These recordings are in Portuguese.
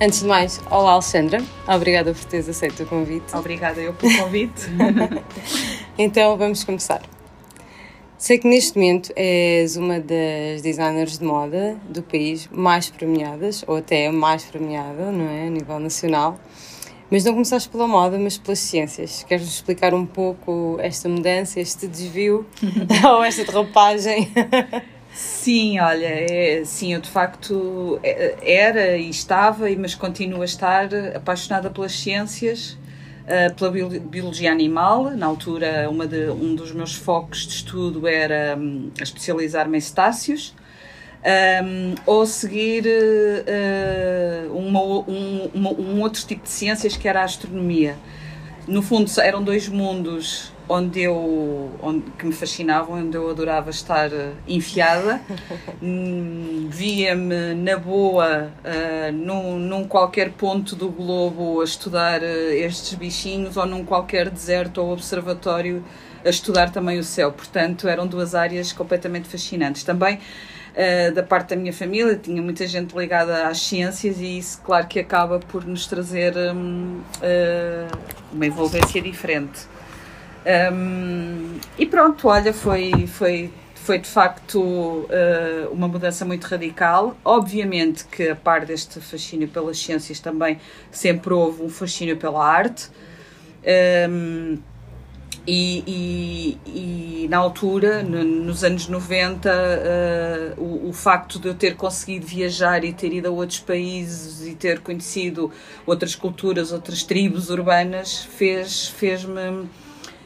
Antes de mais, olá Alexandra, obrigada por teres aceito o convite. Obrigada eu pelo convite. então vamos começar. Sei que neste momento és uma das designers de moda do país mais premiadas, ou até mais premiada, não é? A nível nacional. Mas não começaste pela moda, mas pelas ciências. Queres-nos explicar um pouco esta mudança, este desvio, ou esta derrapagem? Sim, olha, é, sim, eu de facto é, era e estava, mas continuo a estar apaixonada pelas ciências, uh, pela biologia animal. Na altura, de, um dos meus focos de estudo era um, especializar-me em cetáceos. Um, ou seguir uh, uma, um, uma, um outro tipo de ciências que era a astronomia. No fundo, eram dois mundos onde eu onde, que me fascinavam, onde eu adorava estar uh, enfiada. Hum, via-me na boa uh, num, num qualquer ponto do globo a estudar uh, estes bichinhos ou num qualquer deserto ou observatório a estudar também o céu. Portanto, eram duas áreas completamente fascinantes. Também Uh, da parte da minha família, tinha muita gente ligada às ciências e isso, claro, que acaba por nos trazer um, uma envolvência diferente. Um, e pronto, olha, foi, foi, foi de facto uh, uma mudança muito radical. Obviamente que a par deste fascínio pelas ciências também sempre houve um fascínio pela arte. Um, e, e, e, na altura, no, nos anos 90, uh, o, o, facto de eu ter conseguido viajar e ter ido a outros países e ter conhecido outras culturas, outras tribos urbanas, fez-me fez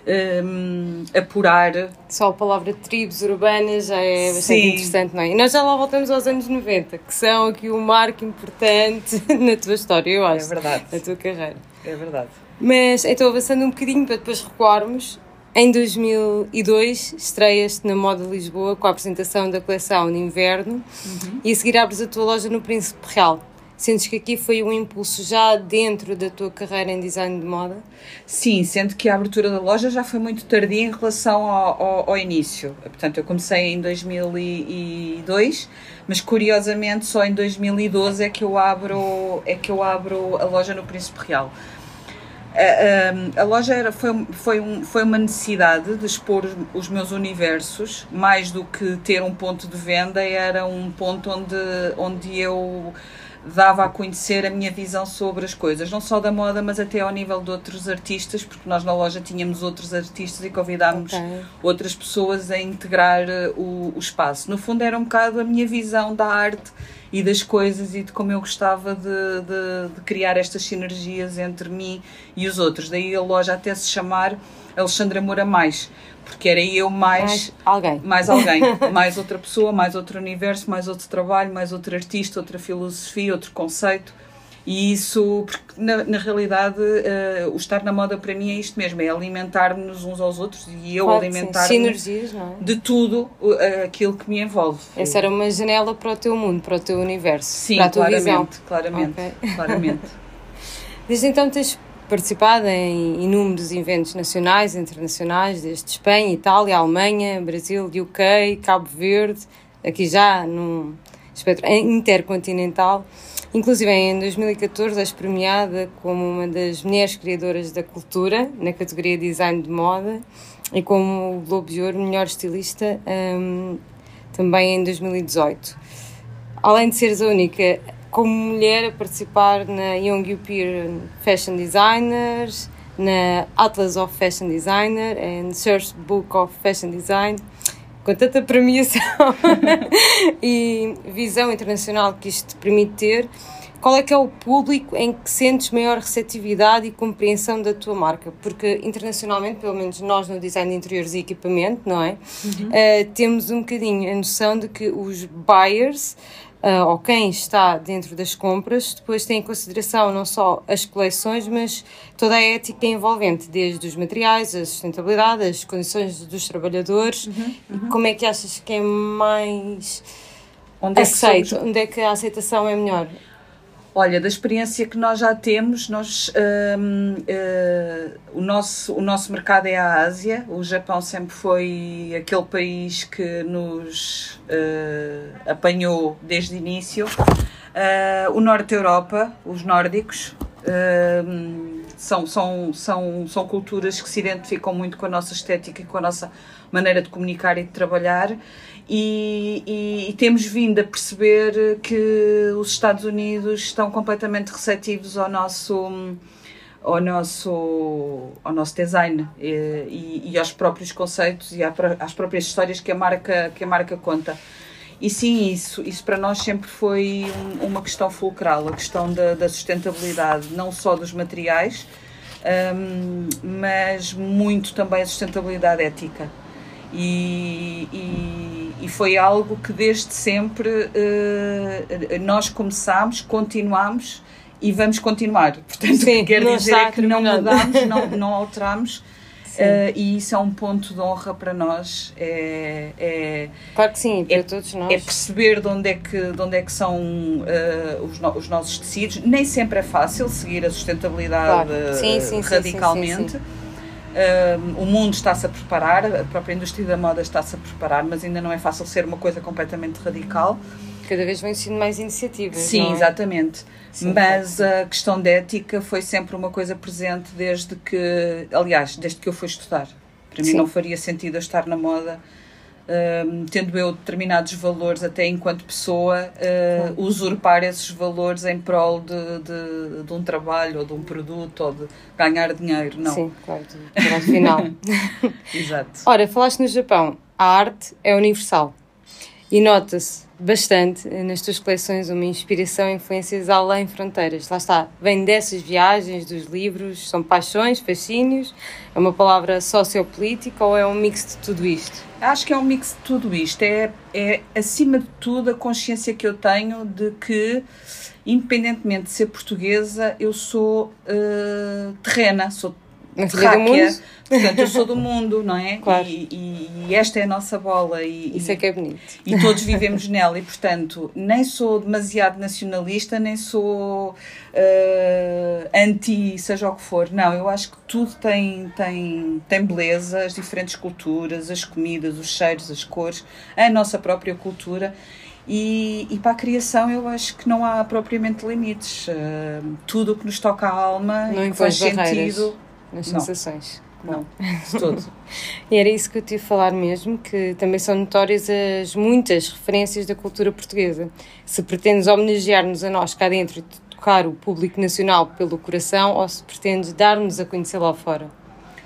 um, apurar. Só a palavra tribos urbanas já é bastante Sim. interessante, não é? E nós já lá voltamos aos anos 90, que são aqui um marco importante na tua história, eu acho. É verdade. Na tua carreira. É verdade. Mas então, avançando um bocadinho para depois recuarmos, em 2002 estreias-te na Moda Lisboa com a apresentação da coleção de inverno uhum. e a seguir abres a tua loja no Príncipe Real. Sentes que aqui foi um impulso já dentro da tua carreira em design de moda? Sim, sendo que a abertura da loja já foi muito tardia em relação ao, ao, ao início. Portanto, eu comecei em 2002, mas curiosamente só em 2012 é que eu abro, é que eu abro a loja no Príncipe Real. A, a, a, loja era, foi, foi, um, foi uma necessidade de expor os meus universos, mais do que ter um ponto de venda, era um ponto onde, onde eu dava a conhecer a minha visão sobre as coisas, não só da moda, mas até ao nível de outros artistas, porque nós na loja tínhamos outros artistas e convidámos okay. outras pessoas a integrar uh, o, o espaço. No fundo, era um bocado a minha visão da arte e das coisas e de como eu gostava de, de, de criar estas sinergias entre mim e os outros. Daí a loja até se chamar Alexandra Moura Mais porque era eu mais, mais alguém, mais alguém, mais outra pessoa, mais outro universo, mais outro trabalho, mais outro artista, outra filosofia, outro conceito. E isso, porque na, na realidade, uh, o estar na moda para mim é isto mesmo: é alimentar-nos uns aos outros e eu claro, alimentar-me é? de tudo uh, aquilo que me envolve. Essa era uma janela para o teu mundo, para o teu universo, Sim, para a tua claramente, visão. Claramente, okay. claramente. Desde então tens participado em inúmeros eventos nacionais e internacionais, desde Espanha, Itália, Alemanha, Brasil, UK, Cabo Verde, aqui já num espectro intercontinental. Inclusive em 2014 és premiada como uma das mulheres criadoras da cultura na categoria Design de Moda e como o Globo de Ouro Melhor Estilista um, também em 2018. Além de seres a única como mulher a participar na Young European Fashion Designers, na Atlas of Fashion Designer and Search Book of Fashion Design, com tanta premiação e visão internacional que isto te permite ter, qual é que é o público em que sentes maior receptividade e compreensão da tua marca? Porque internacionalmente, pelo menos nós no design de interiores e equipamento, não é? Uhum. Uh, temos um bocadinho a noção de que os buyers uh, ou quem está dentro das compras, depois tem em consideração não só as coleções, mas toda a ética envolvente, desde os materiais, a sustentabilidade, as condições dos trabalhadores. Uhum, uhum. Como é que achas que é mais onde é aceito? Onde é que a aceitação é melhor? Olha, da experiência que nós já temos, nós, um, uh, hum, o, nosso, o nosso mercado é a Ásia. O Japão sempre foi aquele país que nos uh, apanhou desde o início. Uh, o Norte da Europa, os nórdicos, uh, são, são, são, são culturas que se identificam muito com a nossa estética e com a nossa maneira de comunicar e de trabalhar. E, e, e, temos vindo a perceber que os Estados Unidos estão completamente receptivos ao nosso ao nosso ao nosso design e, e aos próprios conceitos e às próprias histórias que a marca que a marca conta e sim isso isso para nós sempre foi um, uma questão fulcral a questão da, da sustentabilidade não só dos materiais um, mas muito também a sustentabilidade ética e, e, e, foi algo que desde sempre uh, nós começámos, continuámos e vamos continuar. Portanto, Sim, o que quer dizer é que não mudamos, não, não alteramos. Uh, e isso é um ponto de honra para nós. É, é, claro que sim, para é, todos nós. É perceber de onde é que, de onde é que são uh, os, no, os nossos tecidos. Nem sempre é fácil seguir a sustentabilidade claro. sim, sim, radicalmente. Sim, O mundo está-se a preparar, a própria indústria da moda está-se a preparar, mas ainda não é fácil ser uma coisa completamente radical. Cada vez vem sendo mais iniciativas. Sim, é? exatamente. Sim, mas a questão de ética foi sempre uma coisa presente desde que, aliás, desde que eu fui estudar. Para mim não faria sentido eu estar na moda Uh, tendo eu determinados valores até enquanto pessoa, uh, usurpar esses valores em prol de, de, de, um trabalho ou de um produto ou de ganhar dinheiro, não. Sim, claro, no final. Exato. Ora, falaste no Japão, a arte é universal e nota-se bastante nas tuas coleções uma inspiração e influências além fronteiras. Lá está, vem dessas viagens, dos livros, são paixões, fascínios, é uma palavra sociopolítica ou é um mix de tudo isto? Acho que é um mix de tudo isto. É, é acima de tudo a consciência que eu tenho de que, independentemente de ser portuguesa, eu sou uh, terrena, sou uma filha do mundo. Portanto, eu sou do mundo, não é? Claro. E, e, e esta é a nossa bola. E, Isso é que é bonito. E todos vivemos nela. E, portanto, nem sou demasiado nacionalista, nem sou uh, anti, seja o que for. Não, eu acho que tudo tem, tem, tem beleza, as diferentes culturas, as comidas, os cheiros, as cores, a nossa própria cultura. E, e, para a criação eu acho que não há propriamente limites. Uh, tudo o que nos toca a alma não e que faz sentido nas não. sensações. Não, de todo. e era isso que eu tive a falar mesmo, que também são notórias as muitas referências da cultura portuguesa. Se pretendes homenagear-nos a nós cá dentro e tocar o público nacional pelo coração ou se pretendes dar-nos a conhecer lá fora?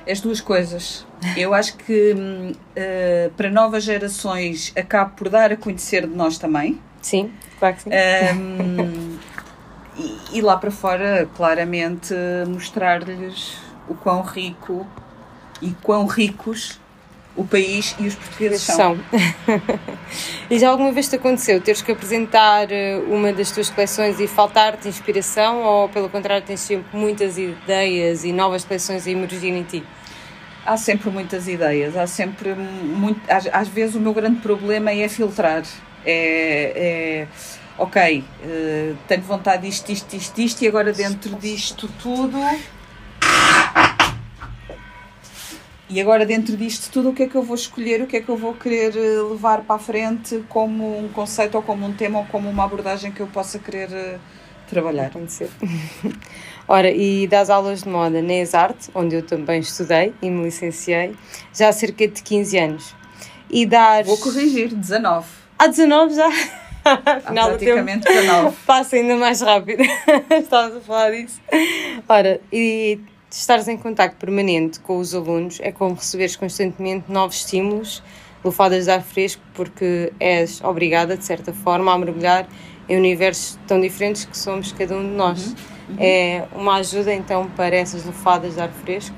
As duas coisas. Eu acho que uh, para novas gerações acabo por dar a conhecer de nós também. Sim, claro que sim. Um, e, e lá para fora, claramente, mostrar-lhes o quão rico e quão ricos o país e os portugueses são. são. e já alguma vez te aconteceu teres que apresentar eh, uma das tuas coleções e faltar-te inspiração ou pelo contrário tens sempre muitas ideias e novas coleções a emergir em ti? Há sempre muitas ideias, há sempre muito. Às, às vezes o meu grande problema é filtrar. É, é ok, uh, tenho vontade disto, disto, disto, disto e agora dentro disto tudo E agora, dentro disto tudo, o que é que eu vou escolher, o que é que eu vou querer eh, levar para a frente como um conceito, ou como um tema, ou como uma abordagem que eu possa querer uh, trabalhar? Acontecer. Ora, e das aulas de moda na ESART, onde eu também estudei e me licenciei, já há cerca de 15 anos. E dar. Vou corrigir, 19. Há 19 já? Afinal, praticamente 19. Passa ainda mais rápido. Estávamos a falar disso. Ora, e estares em contacto permanente com os alunos é como receberes constantemente novos estímulos, lufadas de ar fresco, porque és obrigada, de certa forma, a mergulhar em universos tão diferentes que somos cada um de nós. Uhum. Uhum. É uma ajuda, então, para essas lufadas de ar fresco?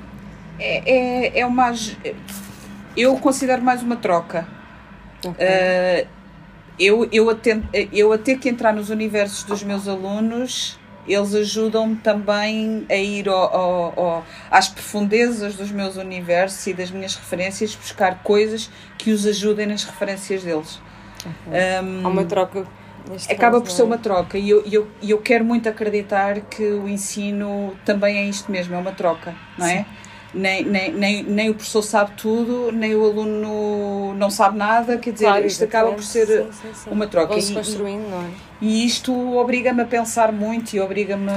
É, é, é uma. Eu considero mais uma troca. Okay. Uh, eu, eu, a ter, eu a ter que entrar nos universos dos meus alunos eles ajudam-me também a ir ao, ao, ao, às profundezas dos meus universos e das minhas referências, buscar coisas que os ajudem nas referências deles. Uhum. Um, Há uma troca. Acaba caso, por ser é? uma troca e eu, eu, eu quero muito acreditar que o ensino também é isto mesmo, é uma troca, não é? nem, nem, nem, nem o professor sabe tudo, nem o aluno não sabe nada, quer dizer, Claro, isto acaba por ser sim, sim, uma troca. Vão-se E- construindo, não é? E isto obriga-me a pensar muito e obriga-me,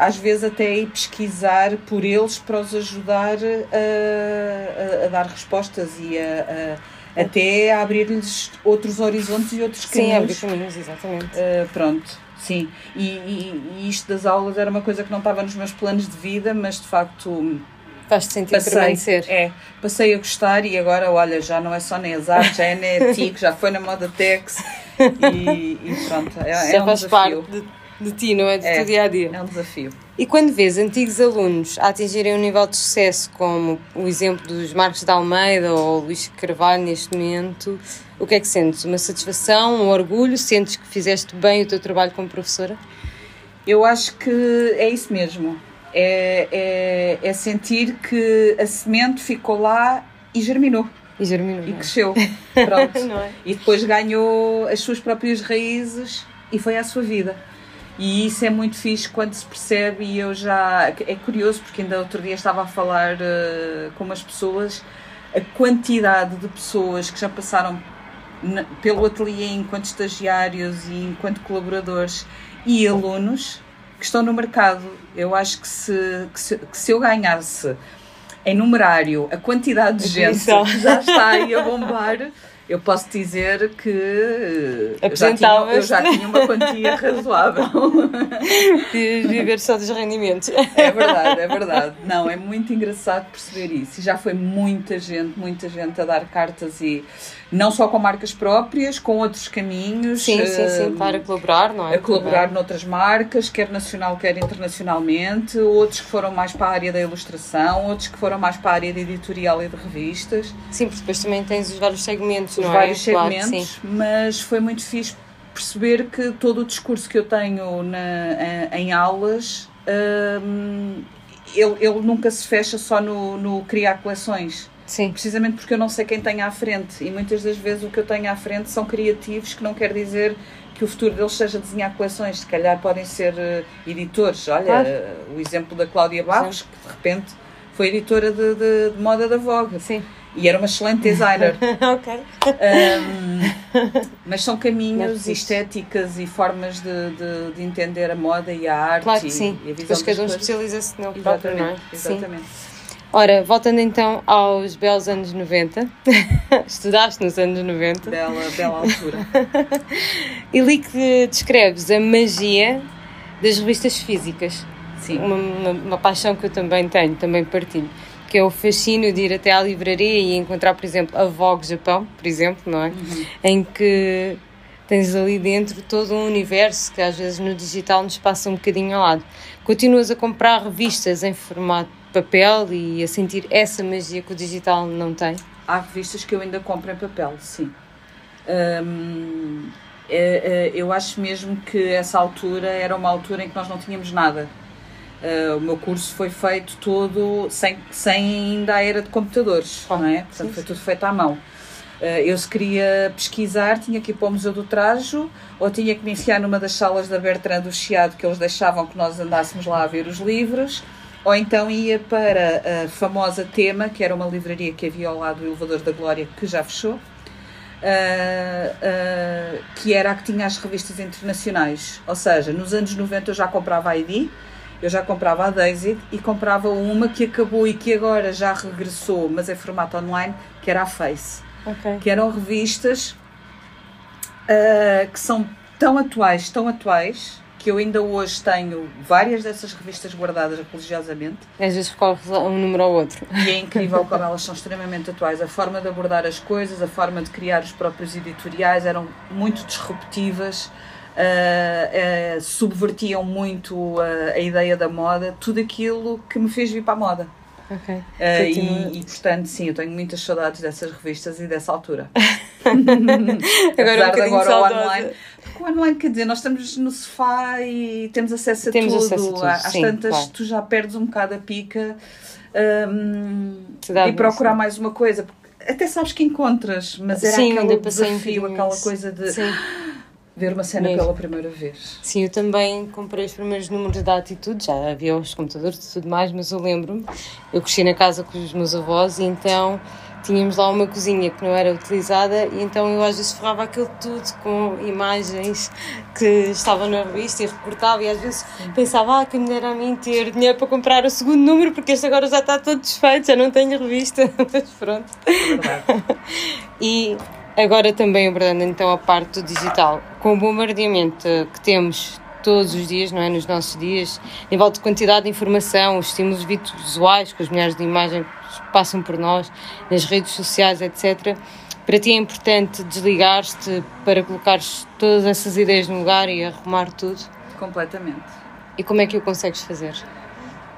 às vezes, até a ir pesquisar por eles para os ajudar a, a- a dar respostas e a, a- até a abrir-lhes outros horizontes e outros Sim, abrir caminhos. caminhos, exatamente. Uh, pronto, sim. E, e- e isto das aulas era uma coisa que não estava nos meus planos de vida, mas de facto Faz-te sentir passei, permanecer. é, passei a gostar e agora, olha, já não é só nem as artes, já é nem a TIC, já foi na moda Tex e, e pronto, é, é um faz desafio. parte de, de ti, não é? Do É. teu dia a dia. É um desafio. E quando vês antigos alunos a atingirem um nível de sucesso, como o exemplo dos Marcos de Almeida ou Luís Carvalho neste momento, o que é que sentes? Uma satisfação, um orgulho? Sentes que fizeste bem o teu trabalho como professora? Eu acho que é isso mesmo. É, é, é sentir que a semente ficou lá e germinou E germinou, e é? cresceu. Pronto. É? E depois ganhou as suas próprias raízes e foi à sua vida. E isso é muito fixe quando se percebe e eu já... É curioso porque ainda outro dia estava a falar eh, com umas pessoas a quantidade de pessoas que já passaram na- pelo ateliê enquanto estagiários e enquanto colaboradores e alunos que estão no mercado. Eu acho que se, que se, que se eu ganhasse em numerário a quantidade de gente que já está aí a bombar, eu posso dizer que eu já, tinha, eu já tinha uma quantia razoável. De viver só dos rendimentos. É verdade, é verdade. Não, é muito engraçado perceber isso. E já foi muita gente, muita gente a dar cartas e não só com marcas próprias, com outros caminhos. Sim, sim, sim, eh, claro, a colaborar, não é? a colaborar noutras marcas, quer nacional, quer internacionalmente, outros que foram mais para a área da ilustração, outros que foram mais para a área de editorial e de revistas, Sim, porque depois também tens os vários segmentos, os não vários é? Claro, segmentos, sim. mas foi muito fixe perceber que todo o discurso que eu tenho na, em aulas, hum, ele, ele nunca se fecha só no, no criar coleções. Sim, Precisamente porque eu não sei quem tem à frente e muitas das vezes o que eu tenho à frente são criativos que não quer dizer que o futuro deles seja desenhar coleções, se calhar podem ser eh, editores. Olha, Claro. eh, o exemplo da Cláudia Barros, que de repente foi editora de, de- de moda da Vogue sim. e era uma excelente designer. ok. Um, mas são Não é caminhos, fixe. estéticas e formas de, de, de entender a moda e a arte Claro que e, sim. e a visão Depois cada um especializa-se nele próprio, não é? Exatamente, Sim. Ora, voltando então aos belos anos 90, estudaste nos anos 90, Bela, bela altura. e li que descreves a magia das revistas físicas. Sim. Uma, uma, uma paixão que eu também tenho, também partilho, que é o fascínio de ir até à livraria e encontrar, por exemplo, a Vogue Japão, por exemplo, não é? Em que tens ali dentro todo um universo que às vezes no digital nos passa um bocadinho ao lado. Continuas a comprar revistas em formato de papel e a sentir essa magia que o digital não tem? Há revistas que eu ainda compro em papel, sim. Hum, é- é- eu acho mesmo que essa altura era uma altura em que nós não tínhamos nada. Uh, o meu curso foi feito todo sem, sem ainda a era de computadores, Ah, não é? sim, Portanto, foi sim. tudo feito à mão. Uh, eu, se queria pesquisar, tinha que ir para o Museu do Trajo ou tinha que me enfiar numa das salas da Bertrand do Chiado que eles deixavam que nós andássemos lá a ver os livros, ou então ia para a famosa Tema, que era uma livraria que havia ao lado do Elevador da Glória, que já fechou, uh, uh, que era a que tinha as revistas internacionais. Ou seja, nos anos 90 eu já comprava a ID, eu já comprava a Daisy e comprava uma que acabou e que agora já regressou, mas em formato online, que era a Face Ok. que eram revistas ah, que são tão atuais, tão atuais, que eu ainda hoje tenho várias dessas revistas guardadas religiosamente Às vezes recorres a um número ao outro. e é incrível como elas são extremamente atuais. A forma de abordar as coisas, a forma de criar os próprios editoriais eram muito disruptivas, ah, ah, subvertiam muito a, a ideia da moda, tudo aquilo que me fez vir para a moda. Ok. Uh, e, e, portanto, sim, eu tenho muitas saudades dessas revistas e dessa altura. Agora um Apesar de bocadinho agora o online. Porque o online, quer dizer, nós estamos no sofá e temos acesso a Temos tudo. acesso a tudo, Às sim, tantas, claro. tu já perdes um bocado a pica Se dá e procurar mais uma coisa. Porque até sabes que encontras, mas era Sim, aquele um desafio, aquela coisa de Sim. ver uma cena mesmo. pela primeira vez. Sim, eu também comprei os primeiros números da Atitude, já havia os computadores e tudo mais, mas eu lembro-me, eu cresci na casa com os meus avós e então tínhamos lá uma cozinha que não era utilizada e então eu às vezes ferrava aquilo tudo com imagens que estavam na revista e recortava e às vezes pensava ah, que me dera a mim ter dinheiro para comprar o segundo número porque este agora já está todo desfeito, já não tenho revista, mas pronto. É e agora também abordando então a parte do digital, com o bombardeamento que temos todos os dias, não é? Nos nossos dias, nível de quantidade de informação, os estímulos visuais que as mulheres de imagem passam por nós, nas redes sociais, etc. Para ti é importante desligar-te para colocares todas essas ideias no lugar e arrumar tudo? Completamente. E como é que o consegues fazer?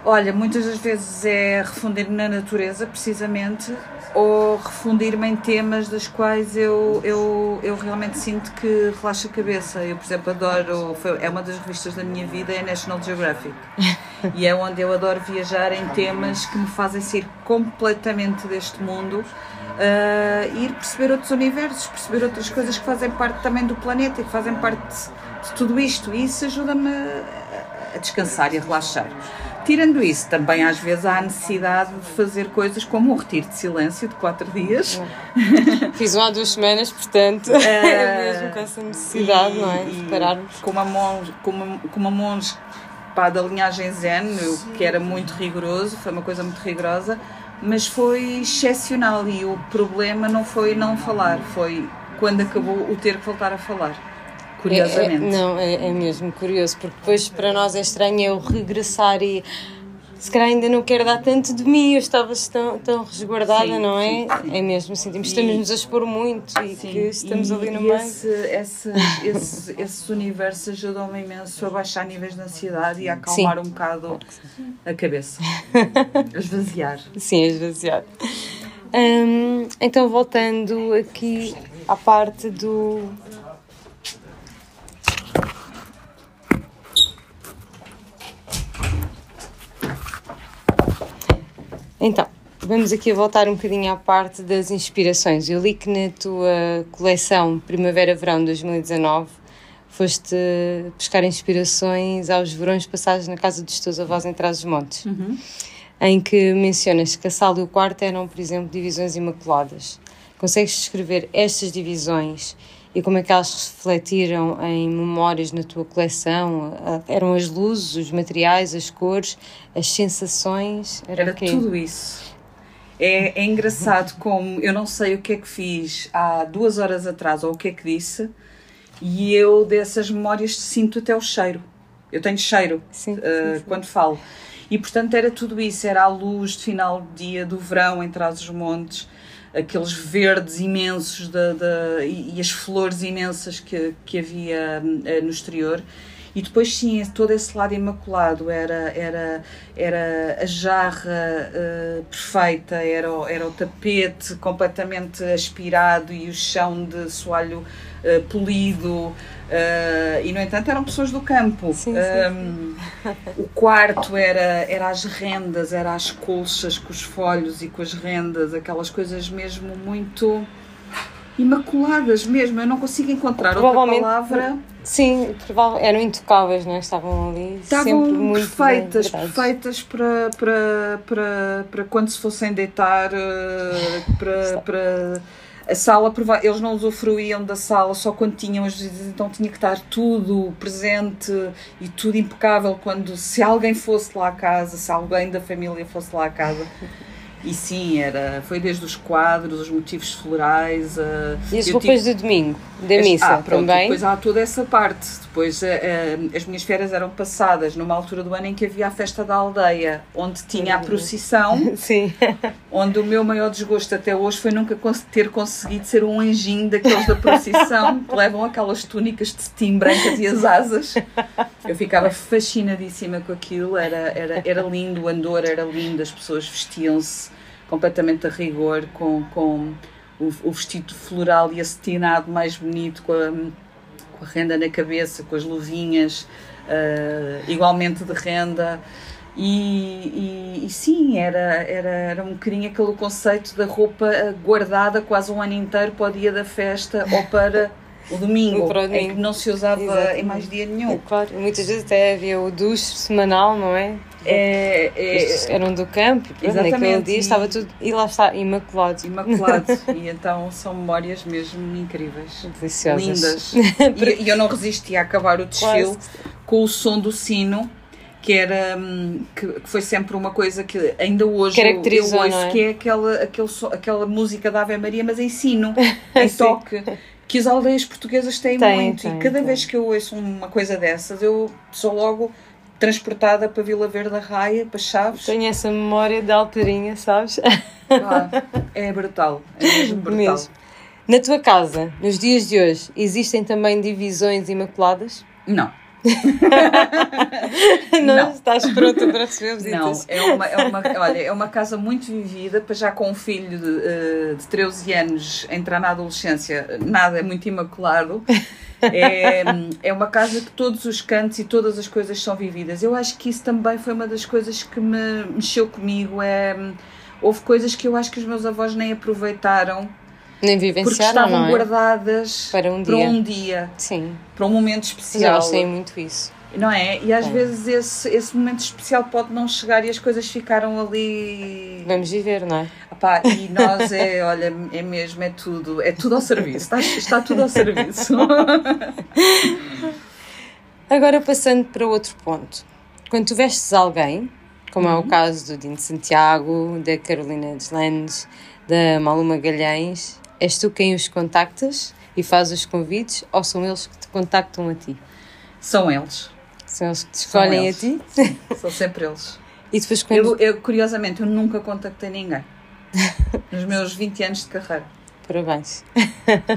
Olha, muitas das vezes é refundir na natureza, precisamente, ou refundir-me em temas das quais eu, eu, eu realmente sinto que relaxa a cabeça. Eu, por exemplo, adoro, foi, é uma das revistas da minha vida, é National Geographic. e é onde eu adoro viajar em temas que me fazem sair completamente deste mundo uh, ir perceber outros universos, perceber outras coisas que fazem parte também do planeta e que fazem parte de, de tudo isto. E isso ajuda-me a, a descansar e a relaxar. Tirando isso, também às vezes há a necessidade de fazer coisas como um retiro de silêncio de quatro dias. Fiz um há duas semanas, portanto, é mesmo com essa necessidade, e, não é? De pararmos. Com uma monge, com uma, com uma monge pá, da linhagem Zen, que era muito rigoroso, foi uma coisa muito rigorosa, mas foi excepcional e o problema não foi não falar, foi quando acabou o ter que voltar a falar curiosamente. É, é, não, é, é, mesmo curioso, porque depois para nós é estranho eu regressar e se calhar ainda não quero dar tanto de mim, eu estava tão, tão resguardada, sim, não é? Sim, sim. É mesmo, sentimos que estamos-nos a expor muito e que estamos e, ali no meio. Esse, esse, esse, esses universos ajudam-me imenso a baixar níveis de ansiedade e a acalmar um bocado a cabeça. a esvaziar. Sim, a esvaziar. Hum, então, voltando aqui à parte do, Então, vamos aqui voltar um bocadinho à parte das inspirações. Eu li que na tua coleção Primavera-Verão 2019 foste buscar inspirações aos verões passados na casa dos teus avós em Trás-os-Montes, uhum. em que mencionas que a sala e o quarto eram, por exemplo, divisões imaculadas. Consegues descrever estas divisões e como é que elas refletiram em memórias na tua coleção? Eram as luzes, os materiais, as cores, as sensações? Era, era tudo isso. É, é engraçado como eu não sei o que é que fiz há duas horas atrás ou o que é que disse, e eu dessas memórias sinto até o cheiro. Eu tenho cheiro sim, uh, sim, sim. quando falo. E portanto era tudo isso, era a luz de final do dia, do verão em trás dos montes, aqueles verdes imensos de, de, e, e, as flores imensas que, que havia uh, no exterior. E depois sim, todo esse lado imaculado era, era, era a jarra uh, perfeita, era, era o tapete completamente aspirado e o chão de soalho uh, polido. Uh, e no entanto eram pessoas do campo. Sim, sim, um, o quarto era, era as rendas, era as colchas com os folhos e com as rendas, aquelas coisas mesmo muito imaculadas mesmo. Eu não consigo encontrar outra palavra. Sim, eram intocáveis, não é? Estavam ali Estavam sempre muito perfeitas, perfeitas para, para, para, para quando se fossem deitar, eh, para, para a sala, eles não usufruíam da sala só quando tinham as visitas, então tinha que estar tudo presente e tudo impecável quando se alguém fosse lá à casa, se alguém da família fosse lá à casa. E sim, era, foi desde os quadros, os motivos florais. Uh, e as roupas tive... de domingo, da missa ah, pronto, também? Depois há toda essa parte. Depois uh, uh, as minhas férias eram passadas numa altura do ano em que havia a festa da aldeia, onde tinha a procissão. sim. Onde o meu maior desgosto até hoje foi nunca ter conseguido ser um anjinho daqueles da procissão que levam aquelas túnicas de cetim brancas e as asas. Eu ficava fascinadíssima com aquilo, era, era, era lindo, o andor era lindo, as pessoas vestiam-se completamente a rigor, com, com o, o vestido floral e acetinado mais bonito, com a, a, renda na cabeça, com as luvinhas uh, igualmente de renda. E, e, e, sim, era, era, era um bocadinho aquele conceito da roupa guardada quase um ano inteiro para o dia da festa ou para o domingo, Para o é domingo. que não se usava em Exatamente. mais dia nenhum. É claro, muitas vezes até havia o duche semanal, não é? É, é, eram do campo e pronto, naquele Exatamente, dia e- estava tudo. E lá está, imaculado. imaculado. e então são memórias mesmo incríveis. Deliciosas. Lindas. E, e eu não resisti a acabar o desfile Quase. com o som do sino, que era hum, que, que foi sempre uma coisa que ainda hoje eu, eu Caracterizou, ouço, é? que é aquela, aquele aquela música da Ave Maria, mas em sino, em toque. Que as aldeias portuguesas têm Tem, muito. tem, e cada tem. vez que eu ouço uma coisa dessas, eu sou logo transportada para Vila Verde da Raia, para Chaves. Tenho essa memória de Alteirinha, sabes? Ah, é brutal. É mesmo brutal. Mesmo. Na tua casa, nos dias de hoje, existem também divisões imaculadas? Não. Não, Não. estás pronta para receber visitas? Não, é uma, é uma, olha, é uma casa muito vivida, para já com um filho de, eh, de 13 anos entrar na adolescência, nada é muito imaculado. É, é uma casa que todos os cantos e todas as coisas são vividas. Eu acho que isso também foi uma das coisas que me mexeu comigo. É, houve coisas que eu acho que os meus avós nem aproveitaram Nem porque estavam é? guardadas Para um para dia. um dia, Sim, para um momento especial. elas têm muito isso. Não é? E às É. vezes esse, esse momento especial pode não chegar e as coisas ficaram ali. Vamos viver, não é? Epá, e nós é, olha, é mesmo, é tudo, é tudo ao serviço, está, está tudo ao serviço. Agora passando para outro ponto. Quando tu vestes alguém, como Uhum. é o caso do Dino Santiago, da Carolina Deslandes, da Maluma Galhães, és tu quem os contactas e faz os convites ou são eles que te contactam a ti? São eles, São eles que te escolhem a ti? são sempre eles. E depois quando... Eu, eu, curiosamente, eu nunca contactei ninguém nos meus 20 anos de carreira. Parabéns.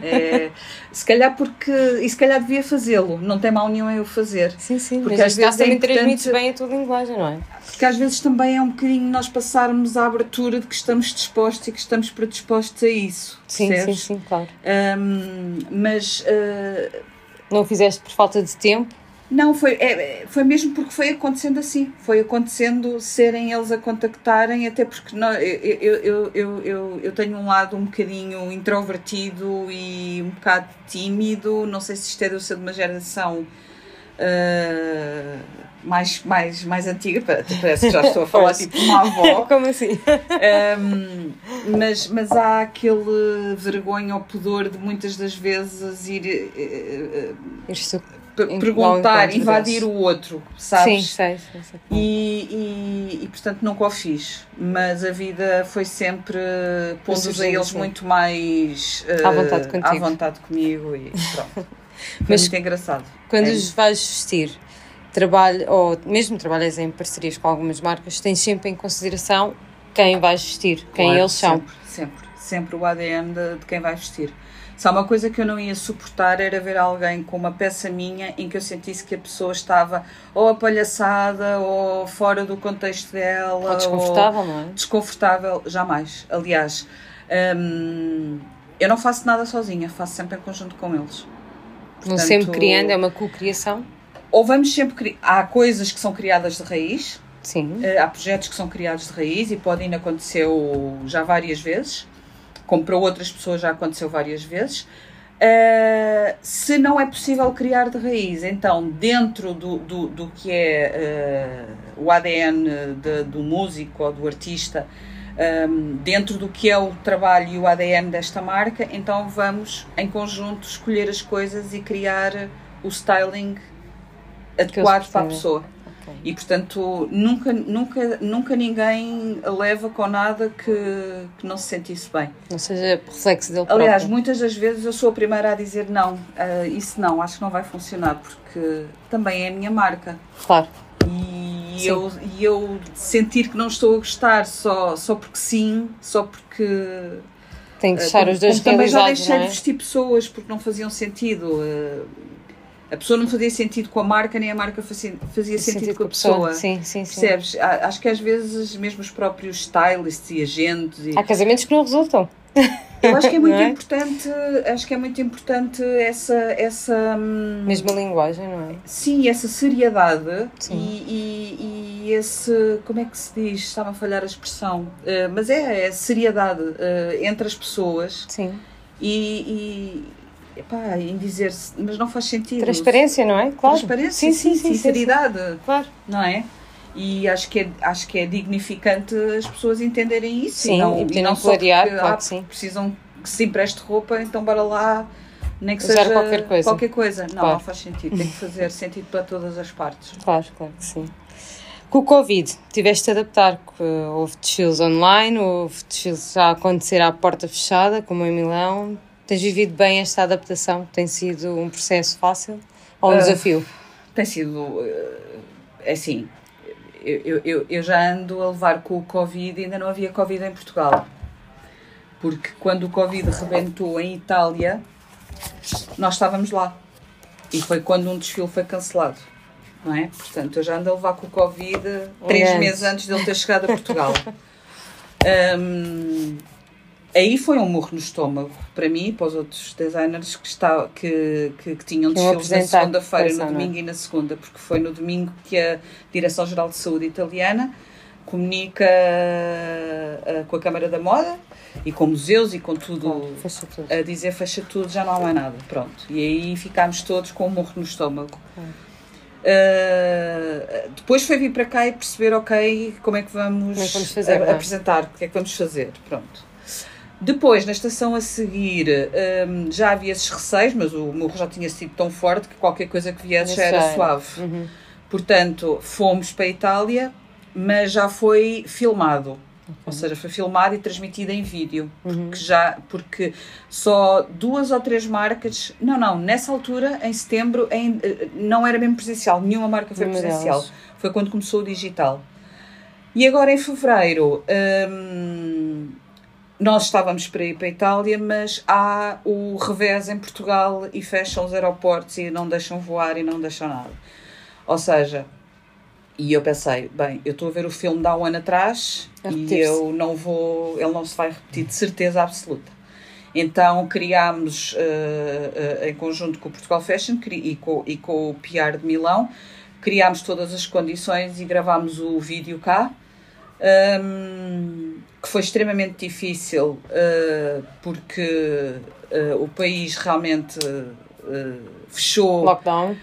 É, se calhar porque, e se calhar devia fazê-lo, não tem mal nenhum em o fazer. Sim, sim, Porque às vezes é também importante- transmites bem a tua linguagem, não é? Porque às vezes também é um bocadinho nós passarmos a abertura de que estamos dispostos e que estamos predispostos a isso. Sim, percebes? sim, sim, claro. Hum, mas uh, Não o fizeste por falta de tempo? Não, foi, é, foi mesmo porque foi acontecendo assim. Foi acontecendo serem eles a contactarem, até porque nó- eu, eu, eu, eu, eu, tenho um lado um bocadinho introvertido e um bocado tímido. Não sei se isto é de ser de uma geração. uh, mais, mais, mais antiga, Pa- parece que já estou a falar tipo uma avó, Como assim? Um, mas, mas há aquele vergonha ou pudor de muitas das vezes ir eh, eh, Perguntar, invadir o outro, Sim, sabes? sei, sei, sei. E, e, e, portanto nunca o fiz, mas a vida foi sempre pondo-os a eles sim. muito mais eh, À vontade contigo. à vontade comigo e pronto. Mas- muito engraçado. Quando É. os vais vestir, trabalho, ou mesmo trabalhas em parcerias com algumas marcas, tens sempre em consideração quem vais vestir, quem Claro, eles são. Sempre, sempre, sempre o ADN de, de quem vai vestir. Só uma coisa que eu não ia suportar era ver alguém com uma peça minha em que eu sentisse que a pessoa estava ou apalhaçada ou fora do contexto dela. Ou desconfortável, não é? ou desconfortável, jamais. Aliás, hum, eu não faço nada sozinha, faço sempre em conjunto com eles. Vão Portanto, sempre criando, é uma co-criação. Ou vamos sempre criar. Há coisas que são criadas de raiz, Sim. eh, Há projetos que são criados de raiz e podem aconteceu já várias vezes, como para outras pessoas já aconteceu várias vezes. Eh, se não é possível criar de raiz, então dentro do, do, do que é eh, o ADN de- do músico ou do artista, ehm, dentro do que é o trabalho e o ADN desta marca, então vamos em conjunto escolher as coisas e criar o styling adequado para a pessoa. E portanto, nunca, nunca, nunca ninguém leva com nada que, que não se sentisse bem. Não seja reflexo dele Aliás, próprio. muitas das vezes eu sou a primeira a dizer não, ah, isso não, acho que não vai funcionar, porque também é a minha marca. Claro. E Sim. eu, e eu sentir que não estou a gostar só, só porque sim, só porque. Tem que deixar como- os dois também já deixei não de é? vestir pessoas porque não faziam sentido. ah, a pessoa não fazia sentido com a marca, nem a marca fazia, fazia sentido, com a pessoa. Sim, sim, sim. Percebes? Acho que às vezes mesmo os próprios stylists e agentes e Há casamentos que não resultam. eu acho que é muito é? importante, acho que é muito importante essa essa hum, Mesma linguagem, não é? sim, essa seriedade Sim. e, e, e esse como é que se diz? Estava a falhar a expressão, Eh, mas é, é seriedade eh, entre as pessoas Sim. e, epá, em dizer mas não faz sentido. Transparência, não é? Claro. Transparência, sim, sim, sim, sinceridade. Sim, sim. Claro. Não é? E acho que, é, acho que é dignificante as pessoas entenderem isso. Sim, e não, e não clarear, porque, claro ah, que sim. precisam que se empreste roupa, então bora lá, nem que Usar seja qualquer coisa. qualquer coisa. Não, Claro. não faz sentido. Tem que fazer sentido para todas as partes. Claro, claro que sim. Com o Covid, tiveste de adaptar, houve desfiles online, houve desfiles já a acontecer à porta fechada, como em Milão. Tens vivido bem esta adaptação? Tem sido um processo fácil ou um Ah, desafio? Tem sido eh, assim. Eu, eu- eu, já ando a levar com o Covid, ainda não havia Covid em Portugal. Porque quando o Covid rebentou em Itália, nós estávamos lá. E foi quando um desfile foi cancelado. Não é? Portanto, eu já ando a levar com o Covid três meses antes dele ter chegado a Portugal. Hum, aí foi um murro no estômago para mim e para os outros designers que, está, que, que, que tinham desfiles na apresentar a segunda-feira, no é? domingo e na segunda, porque foi no domingo que a Direção-Geral de Saúde Italiana comunica ah, com a Câmara da Moda e com museus e com tudo tudo. a dizer fecha tudo, já não há mais nada. Pronto. E aí ficámos todos com um morro no estômago. Uh, depois foi vir para cá e perceber, ok, como é que vamos, Como é que vamos fazer, a- é? apresentar, o que é que vamos fazer. Pronto. Depois, na estação a seguir, um, já havia esses receios, mas o morro já tinha sido tão forte que qualquer coisa que viesse já era suave. Uhum. Portanto, fomos para a Itália, mas já foi filmado. Ou seja, foi filmado e transmitido em vídeo. Uhum. Porque, já, porque só duas ou três marcas. Não, não, nessa altura, em setembro, em- eh, não era mesmo presencial. Nenhuma marca foi presencial. Foi quando começou o digital. E agora em fevereiro. hum, nós estávamos para ir para a Itália, mas há o revés em Portugal e fecham os aeroportos e não deixam voar e não deixam nada. Ou seja, e eu pensei, bem, eu estou a ver o filme de há um ano atrás e eu não vou, ele não se vai repetir de certeza absoluta. Então criámos, eh, eh, em conjunto com o Portugal Fashion e com, e com o PR de Milão, criámos todas as condições e gravámos o vídeo cá, hum, que foi extremamente difícil eh, porque eh, o país realmente eh, fechou Lockdown.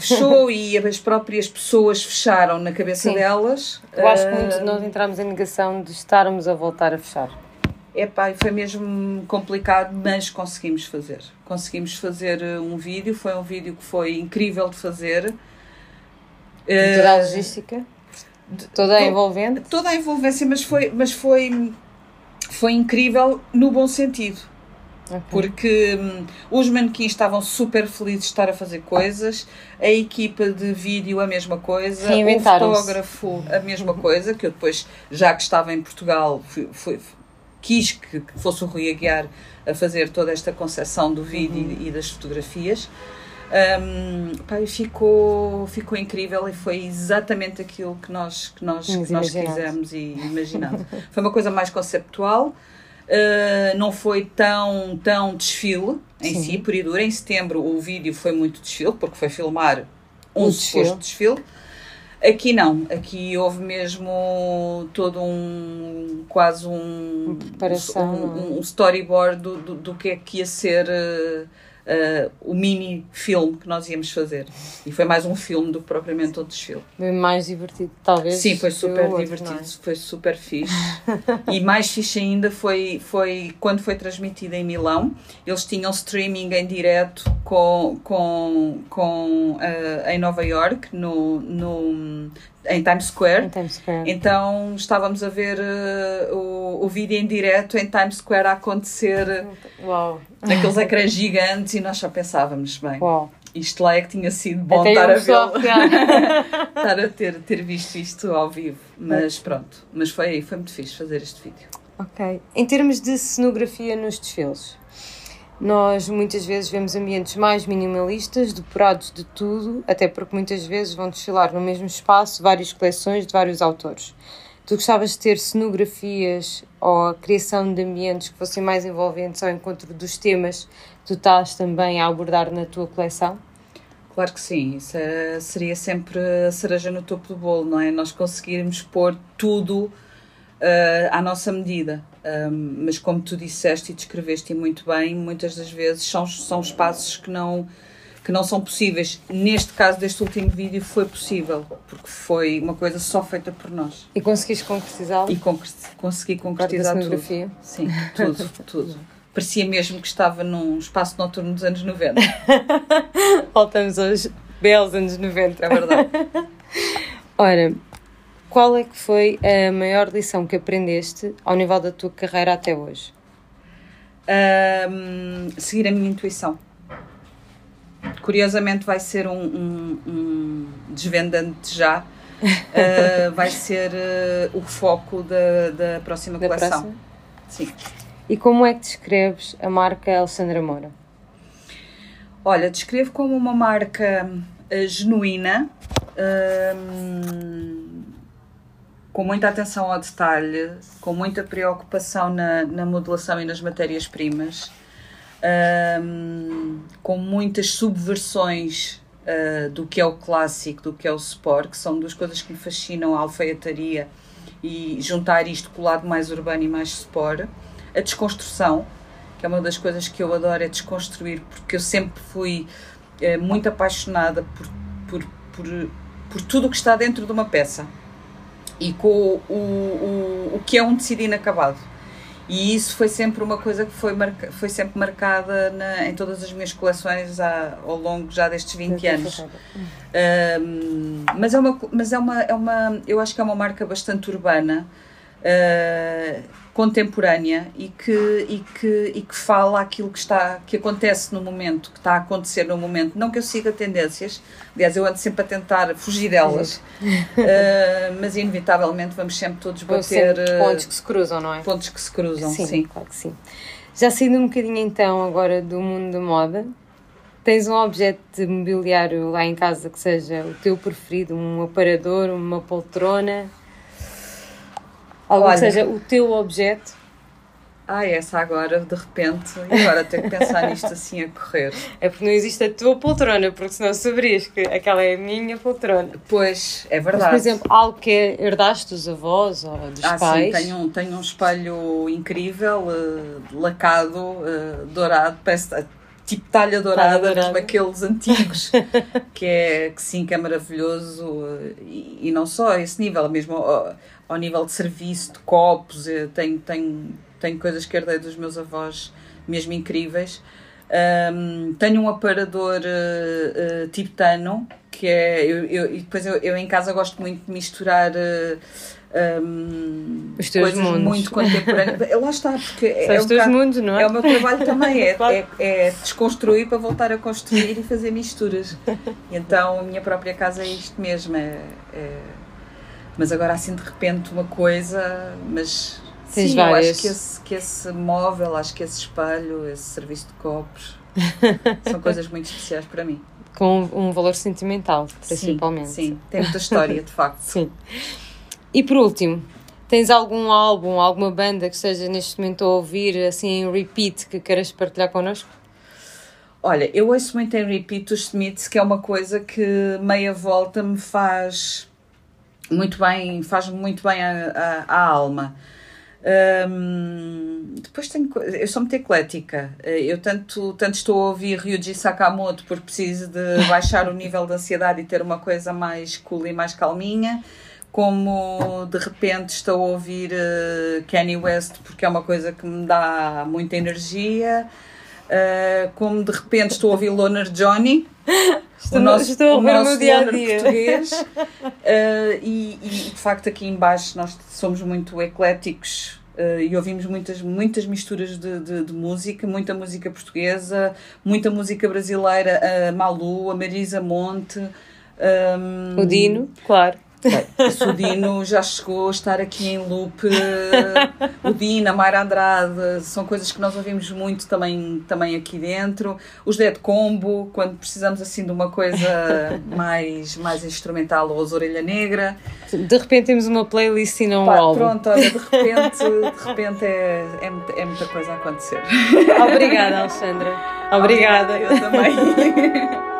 fechou e as próprias pessoas fecharam na cabeça Sim. delas. Eu acho que Ah, muitos de nós entramos em negação de estarmos a voltar a fechar. Epá, foi mesmo complicado, mas conseguimos fazer. Conseguimos fazer uh, um vídeo, foi um vídeo que foi incrível de fazer. Toda a Uh, logística, toda a envolvente. toda a envolvência, mas foi, mas foi, foi incrível no bom sentido. Ok. Porque hum, os manequins estavam super felizes de estar a fazer coisas, a equipa de vídeo a mesma coisa, o fotógrafo a mesma coisa, que eu depois, já que estava em Portugal, fui- fui- quis que, que fosse o Rui Aguiar a fazer toda esta concepção do vídeo Uhum. e, e das fotografias. Hum, pá, ficou, ficou incrível e foi exatamente aquilo que nós, que nós, que nós quisemos e imaginado. foi uma coisa mais conceptual, Uh, não foi tão, tão desfile em Sim. si, por e dura. Em setembro o vídeo foi muito desfile, porque foi filmar um Um suposto desfile. Aqui não, aqui houve mesmo todo um quase um, um, não é? um storyboard do, do, do que é que ia ser uh, uh, o mini filme que nós íamos fazer. E foi mais um filme do que propriamente outro desfile. Bem mais divertido, talvez. Sim, foi super outro, divertido, não é? foi super fixe. e mais fixe ainda foi, foi quando foi transmitido em Milão. Eles tinham streaming em direto com, com, com, eh, em Nova York, no, no, em Times Square. Em Times Square. Então estávamos a ver eh, o, o vídeo em direto em Times Square a acontecer Uau. naqueles ecrãs gigantes e nós só pensávamos, bem, Uau. isto lá é que tinha sido bom Até estar a pegar. estar a ter, ter visto isto ao vivo. Mas pronto, mas foi, foi muito fixe fazer este vídeo. Ok. Em termos de cenografia nos desfiles, nós muitas vezes vemos ambientes mais minimalistas, depurados de tudo, até porque muitas vezes vão desfilar no mesmo espaço várias coleções de vários autores. Tu gostavas de ter cenografias ou a criação de ambientes que fossem mais envolventes ao encontro dos temas que tu estás também a abordar na tua coleção? Claro que sim, isso é- seria sempre a cereja no topo do bolo, não é? Nós conseguirmos pôr tudo uh, à nossa medida. Um, mas como tu disseste e descreveste muito bem, muitas das vezes são, são espaços que não, que não são possíveis. Neste caso deste último vídeo foi possível, porque foi uma coisa só feita por nós. E conseguiste concretizá-lo? E concre consegui concretizar tudo. Sim, tudo, tudo. Parecia mesmo que estava num espaço noturno dos anos 90. Voltamos aos belos anos 90. É verdade. Ora, qual é que foi a maior lição que aprendeste ao nível da tua carreira até hoje? Um, seguir a minha intuição. Curiosamente vai ser um, um, um desvendante já. uh, vai ser uh, o foco da, da próxima da coleção. Próxima? Sim. E como é que descreves a marca Alexandra Moura? Olha, descrevo como uma marca uh, genuína, com muita atenção ao detalhe, com muita preocupação na, na modelação e nas matérias-primas, um, com muitas subversões uh, do que é o clássico, do que é o sport, que são duas coisas que me fascinam, a alfaiataria e juntar isto com o lado mais urbano e mais sport. A desconstrução, que é uma das coisas que eu adoro, é desconstruir, porque eu sempre fui uh, muito apaixonada por, por, por, por tudo o que está dentro de uma peça e com o, o, o que é um tecido inacabado. E isso foi sempre uma coisa que foi, marca, foi sempre marcada na, em todas as minhas coleções há, ao longo já destes 20 anos. Um, mas é uma, mas é uma, é uma, eu acho que é uma marca bastante urbana. Uh, contemporânea e que, e que, e que fala aquilo que, está, que acontece no momento, que está a acontecer no momento. Não que eu siga tendências, aliás, eu ando sempre a tentar fugir delas, uh, mas inevitavelmente vamos sempre todos bater. Sempre eh, pontos que se cruzam, não é? Pontos que se cruzam, sim. sim. Claro que sim. Já saindo um bocadinho então agora do mundo da moda, tens um objeto de mobiliário lá em casa que seja o teu preferido, um aparador, uma poltrona? Algo Olha, que seja o teu objeto. Ah, essa agora, de repente, e agora tenho que pensar nisto assim a correr. É porque não existe a tua poltrona, porque senão saberias que aquela é a minha poltrona. Pois, é verdade. Mas, por exemplo, algo que herdaste dos avós ou dos ah, pais. Sim, tenho, tenho um espelho incrível, uh, lacado, uh, dourado, parece tipo talha dourada, talha dourada. aqueles antigos, que, é, que sim, que é maravilhoso. E, e não só a esse nível, mesmo. Uh, ao nível de serviço, de copos, tenho, tenho, tenho coisas que herdei dos meus avós mesmo incríveis. Um, tenho um aparador uh, uh, tibetano, que é. Eu, eu, e depois eu, eu em casa gosto muito de misturar. Uh, um, os teus coisas mundos. muito contemporâneas. Lá está, porque é, os teus mundos, não é? é o meu trabalho também, é, claro. é, é, desconstruir para voltar a construir e fazer misturas. Então a minha própria casa é isto mesmo, é, é mas agora assim de repente uma coisa, mas Tens sim, várias. eu acho que esse, que esse móvel, acho que esse espelho, esse serviço de copos são coisas muito especiais para mim. Com um valor sentimental, principalmente. Sim, sim. tem muita história, de facto. Sim. E por último, tens algum álbum, alguma banda que esteja neste momento a ouvir assim em repeat que queiras partilhar connosco? Olha, eu ouço muito em repeat os Smiths, que é uma coisa que meia volta me faz muito bem, faz muito bem à, à, alma. Um, depois tenho eu sou muito eclética. Eu tanto, tanto estou a ouvir Ryuji Sakamoto porque preciso de baixar o nível de ansiedade e ter uma coisa mais cool e mais calminha como de repente estou a ouvir uh, Kanye West porque é uma coisa que me dá muita energia uh, como de repente estou a ouvir Loner Johnny Estou, o nosso, estou a ver o meu dia a dia. português. uh, e, e, de facto, aqui embaixo nós somos muito ecléticos. Uh, e ouvimos muitas, muitas misturas de, de, de, música, muita música portuguesa, muita música brasileira, a Malu, a Marisa Monte, um, o Dino, claro. Bem, o Dino já chegou a estar aqui em loop. o Dino, a Mayra Andrade, são coisas que nós ouvimos muito também, também aqui dentro. Os Dead Combo, quando precisamos assim de uma coisa mais, mais instrumental, ou as Orelha Negra. De repente temos uma playlist e não Pá, um álbum. Pronto, olha, de repente, de repente é, é, é muita coisa a acontecer. Obrigada, Alexandra. Obrigada. Obrigada eu também.